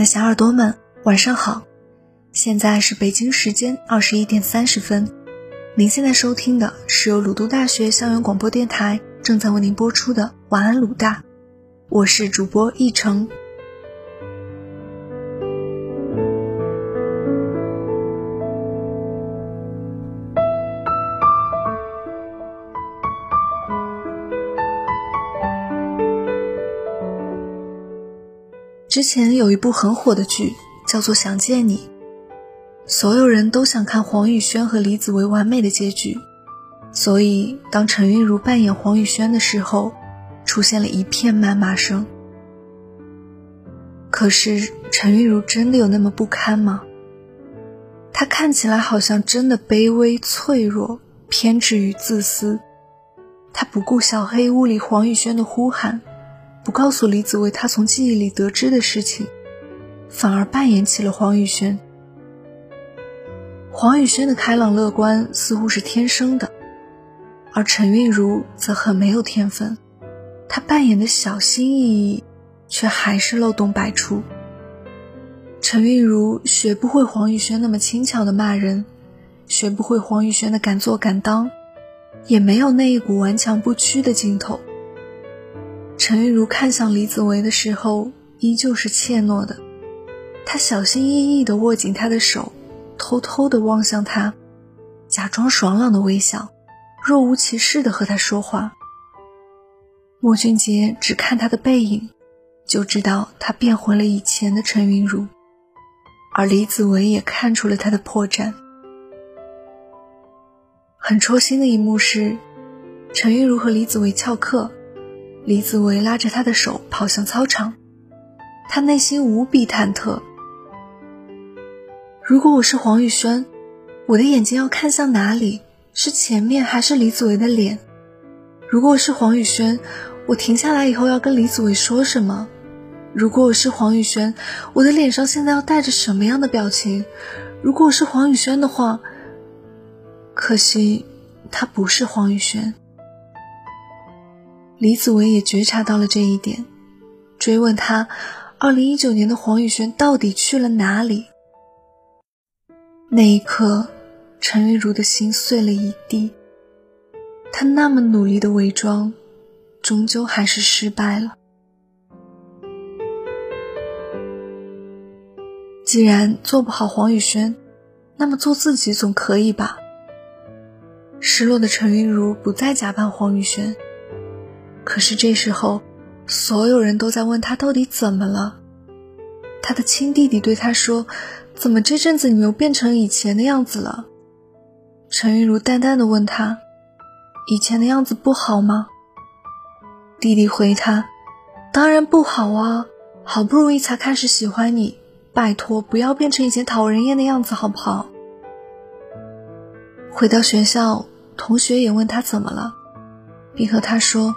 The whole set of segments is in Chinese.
的小耳朵们，晚上好！现在是北京时间二十一点三十分。您现在收听的是由鲁都大学校园广播电台正在为您播出的《晚安鲁大》，我是主播易成。之前有一部很火的剧，叫做《想见你》，所有人都想看黄宇轩和李子维完美的结局，所以当陈韵如扮演黄宇轩的时候，出现了一片谩骂声。可是陈韵如真的有那么不堪吗？她看起来好像真的卑微、脆弱、偏执与自私，她不顾小黑屋里黄宇轩的呼喊。不告诉李子维他从记忆里得知的事情，反而扮演起了黄宇轩。黄宇轩的开朗乐观似乎是天生的，而陈韵如则很没有天分，她扮演的小心翼翼，却还是漏洞百出。陈韵如学不会黄宇轩那么轻巧的骂人，学不会黄宇轩的敢做敢当，也没有那一股顽强不屈的劲头。陈玉如看向李子维的时候，依旧是怯懦的。她小心翼翼地握紧他的手，偷偷地望向他，假装爽朗的微笑，若无其事地和他说话。莫俊杰只看他的背影，就知道他变回了以前的陈云如，而李子维也看出了他的破绽。很戳心的一幕是，陈云如和李子维翘课。李子维拉着他的手跑向操场，他内心无比忐忑。如果我是黄宇轩，我的眼睛要看向哪里？是前面还是李子维的脸？如果我是黄宇轩，我停下来以后要跟李子维说什么？如果我是黄宇轩，我的脸上现在要带着什么样的表情？如果我是黄宇轩的话，可惜他不是黄宇轩。李子维也觉察到了这一点，追问他：“二零一九年的黄宇轩到底去了哪里？”那一刻，陈玉茹的心碎了一地。她那么努力的伪装，终究还是失败了。既然做不好黄宇轩，那么做自己总可以吧？失落的陈玉茹不再假扮黄宇轩。可是这时候，所有人都在问他到底怎么了。他的亲弟弟对他说：“怎么这阵子你又变成以前的样子了？”陈玉茹淡淡的问他：“以前的样子不好吗？”弟弟回他：“当然不好啊，好不容易才开始喜欢你，拜托不要变成以前讨人厌的样子好不好？”回到学校，同学也问他怎么了，并和他说。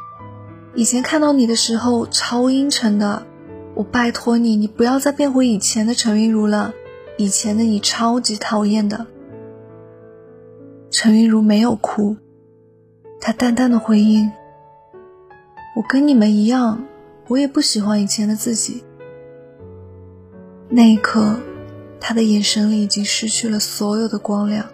以前看到你的时候超阴沉的，我拜托你，你不要再变回以前的陈韵如了。以前的你超级讨厌的。陈韵如没有哭，她淡淡的回应：“我跟你们一样，我也不喜欢以前的自己。”那一刻，他的眼神里已经失去了所有的光亮。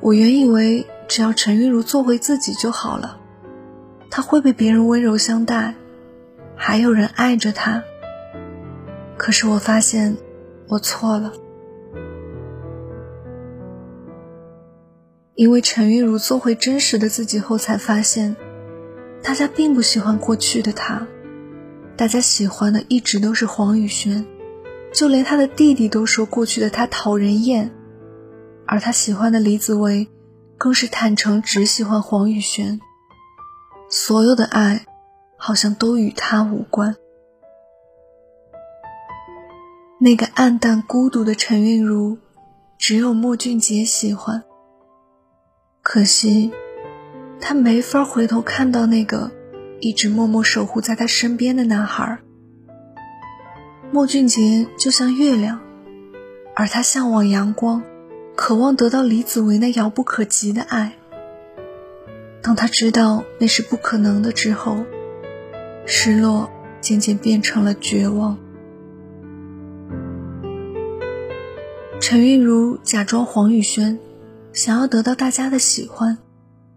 我原以为只要陈韵如做回自己就好了。他会被别人温柔相待，还有人爱着他。可是我发现，我错了。因为陈玉如做回真实的自己后，才发现，大家并不喜欢过去的他，大家喜欢的一直都是黄宇轩，就连他的弟弟都说过去的他讨人厌，而他喜欢的李子维，更是坦诚只喜欢黄宇轩。所有的爱，好像都与他无关。那个暗淡孤独的陈韵如，只有莫俊杰喜欢。可惜，他没法回头看到那个一直默默守护在他身边的男孩。莫俊杰就像月亮，而他向往阳光，渴望得到李子维那遥不可及的爱。当他知道那是不可能的之后，失落渐渐变成了绝望。陈韵如假装黄宇轩，想要得到大家的喜欢，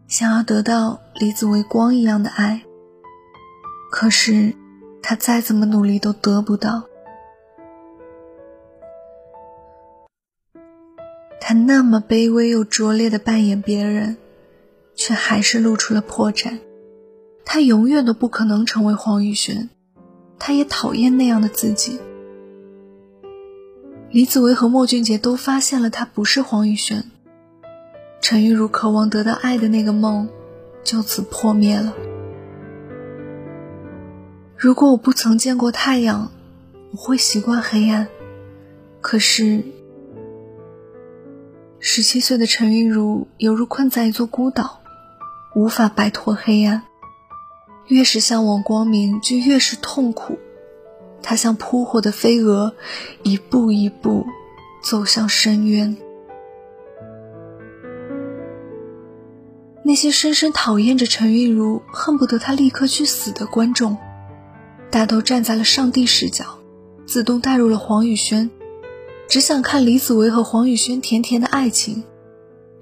想要得到李子维光一样的爱。可是，他再怎么努力都得不到。他那么卑微又拙劣的扮演别人，却还是露出了破绽。他永远都不可能成为黄宇轩，他也讨厌那样的自己。李子维和莫俊杰都发现了他不是黄宇轩，陈玉茹渴望得到爱的那个梦就此破灭了。如果我不曾见过太阳，我会习惯黑暗。可是，十七岁的陈韵如犹如困在一座孤岛，无法摆脱黑暗。越是向往光明，就越是痛苦。他像扑火的飞蛾，一步一步走向深渊。那些深深讨厌着陈韵如、恨不得她立刻去死的观众，大都站在了上帝视角，自动带入了黄宇轩，只想看李子维和黄宇轩甜甜的爱情，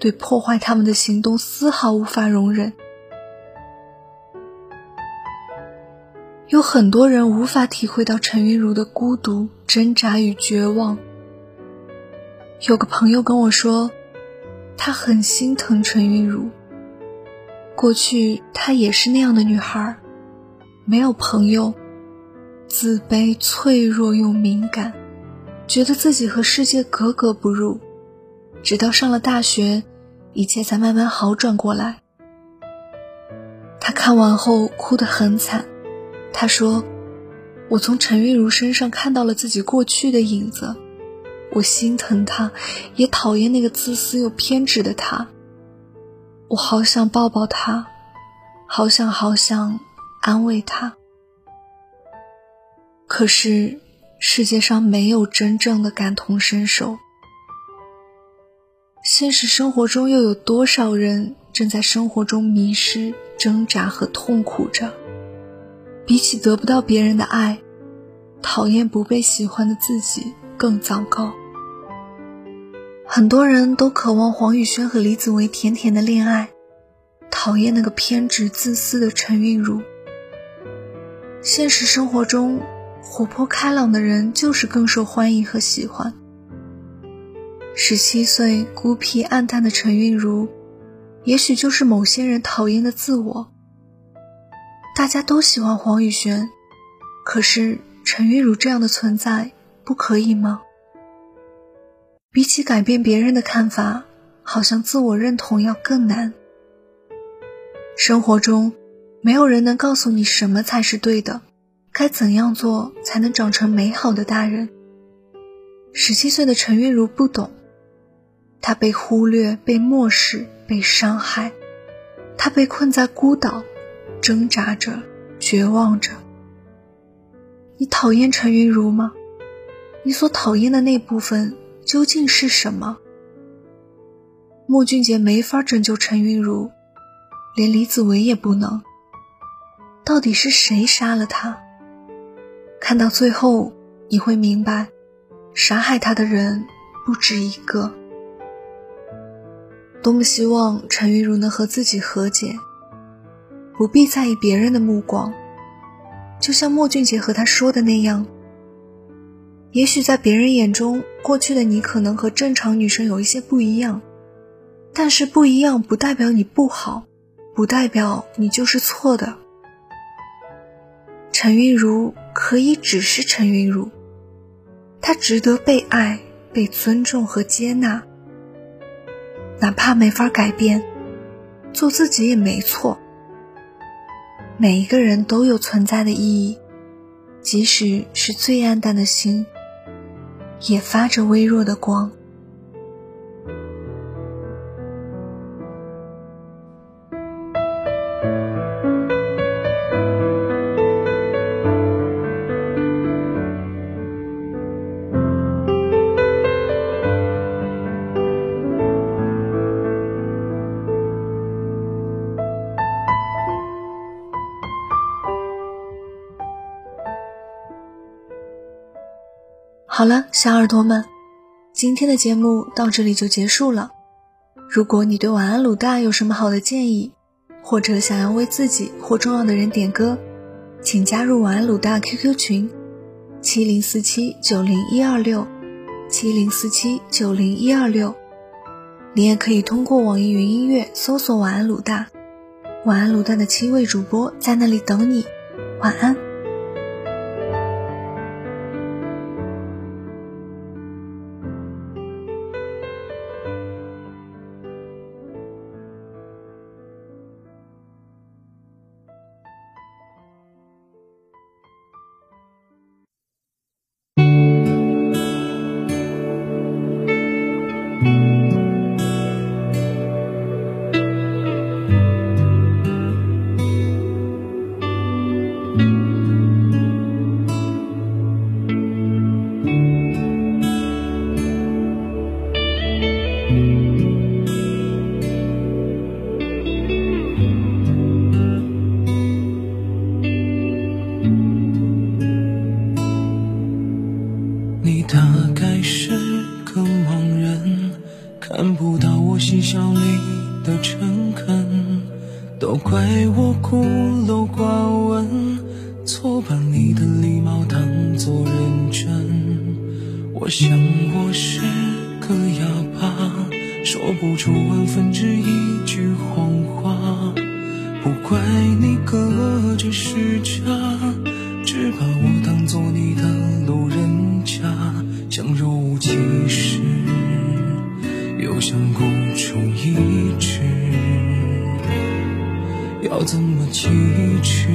对破坏他们的行动丝毫无法容忍。有很多人无法体会到陈韵如的孤独、挣扎与绝望。有个朋友跟我说，他很心疼陈韵如。过去她也是那样的女孩，没有朋友，自卑、脆弱又敏感，觉得自己和世界格格不入。直到上了大学，一切才慢慢好转过来。他看完后哭得很惨。他说：“我从陈韵如身上看到了自己过去的影子，我心疼她，也讨厌那个自私又偏执的她。我好想抱抱她，好想好想安慰她。可是世界上没有真正的感同身受。现实生活中又有多少人正在生活中迷失、挣扎和痛苦着？”比起得不到别人的爱，讨厌不被喜欢的自己更糟糕。很多人都渴望黄宇轩和李子维甜甜的恋爱，讨厌那个偏执自私的陈韵如。现实生活中，活泼开朗的人就是更受欢迎和喜欢。十七岁孤僻暗淡的陈韵如，也许就是某些人讨厌的自我。大家都喜欢黄雨萱，可是陈韵如这样的存在不可以吗？比起改变别人的看法，好像自我认同要更难。生活中，没有人能告诉你什么才是对的，该怎样做才能长成美好的大人。十七岁的陈韵如不懂，他被忽略、被漠视、被伤害，他被困在孤岛。挣扎着，绝望着。你讨厌陈云如吗？你所讨厌的那部分究竟是什么？莫俊杰没法拯救陈云如，连李子维也不能。到底是谁杀了他？看到最后，你会明白，杀害他的人不止一个。多么希望陈云如能和自己和解。不必在意别人的目光，就像莫俊杰和他说的那样。也许在别人眼中，过去的你可能和正常女生有一些不一样，但是不一样不代表你不好，不代表你就是错的。陈韵如可以只是陈韵如，她值得被爱、被尊重和接纳，哪怕没法改变，做自己也没错。每一个人都有存在的意义，即使是最暗淡的心，也发着微弱的光。好了，小耳朵们，今天的节目到这里就结束了。如果你对晚安鲁大有什么好的建议，或者想要为自己或重要的人点歌，请加入晚安鲁大 QQ 群：七零四七九零一二六七零四七九零一二六。你也可以通过网易云音乐搜索“晚安鲁大”，晚安鲁大的七位主播在那里等你。晚安。肯，都怪我孤陋寡闻，错把你的礼貌当作认真。我想我是个哑巴，说不出万分之一句谎话。不怪你隔着时差，只把我当作你的路人甲，像若无其事。又想孤注一掷，要怎么启齿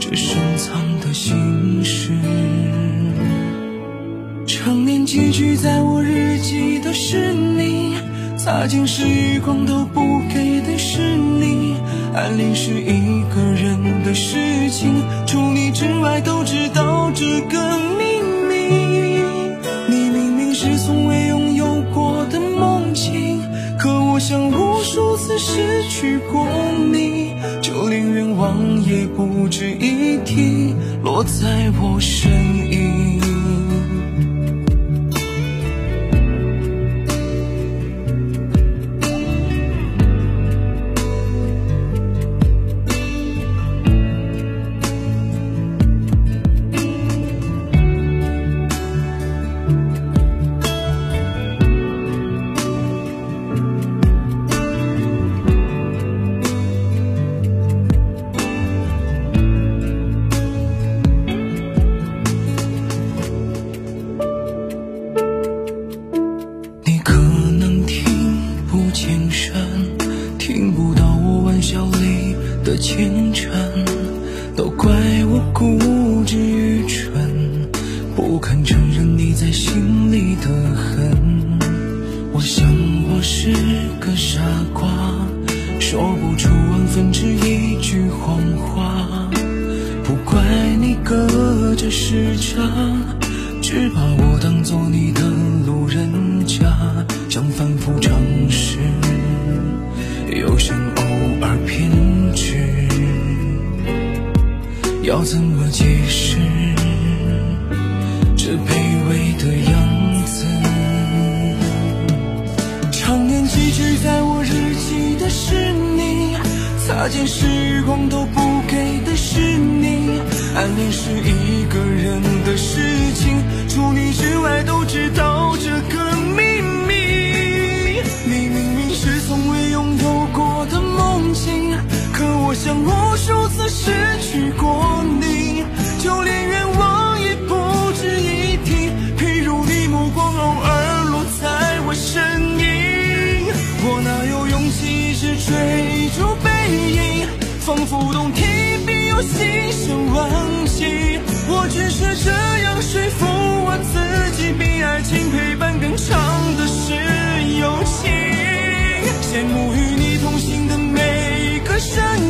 这深藏的心事？常年寄居在我日记的是你，擦肩时余光都不给的是你，暗恋是一个人的事情，除你之外都知道这个秘密。你明明是从未拥有过的梦境，可我。想无数次失去过你，就连愿望也不值一提，落在我身影。傻瓜，说不出万分之一句谎话。不怪你隔着时差，只把我当做你的路人甲，想反复尝试，又想偶尔偏执。要怎么解释的是你，擦肩时光都不给的是你，暗恋是一个人的事情，除你之外都知道这个秘密。你明明是从未拥有过的梦境，可我想无数次失去过你，就连愿望。仿佛动提笔又心生惋惜，我只是这样说服我自己，比爱情陪伴更长的是友情。羡慕与你同行的每个身影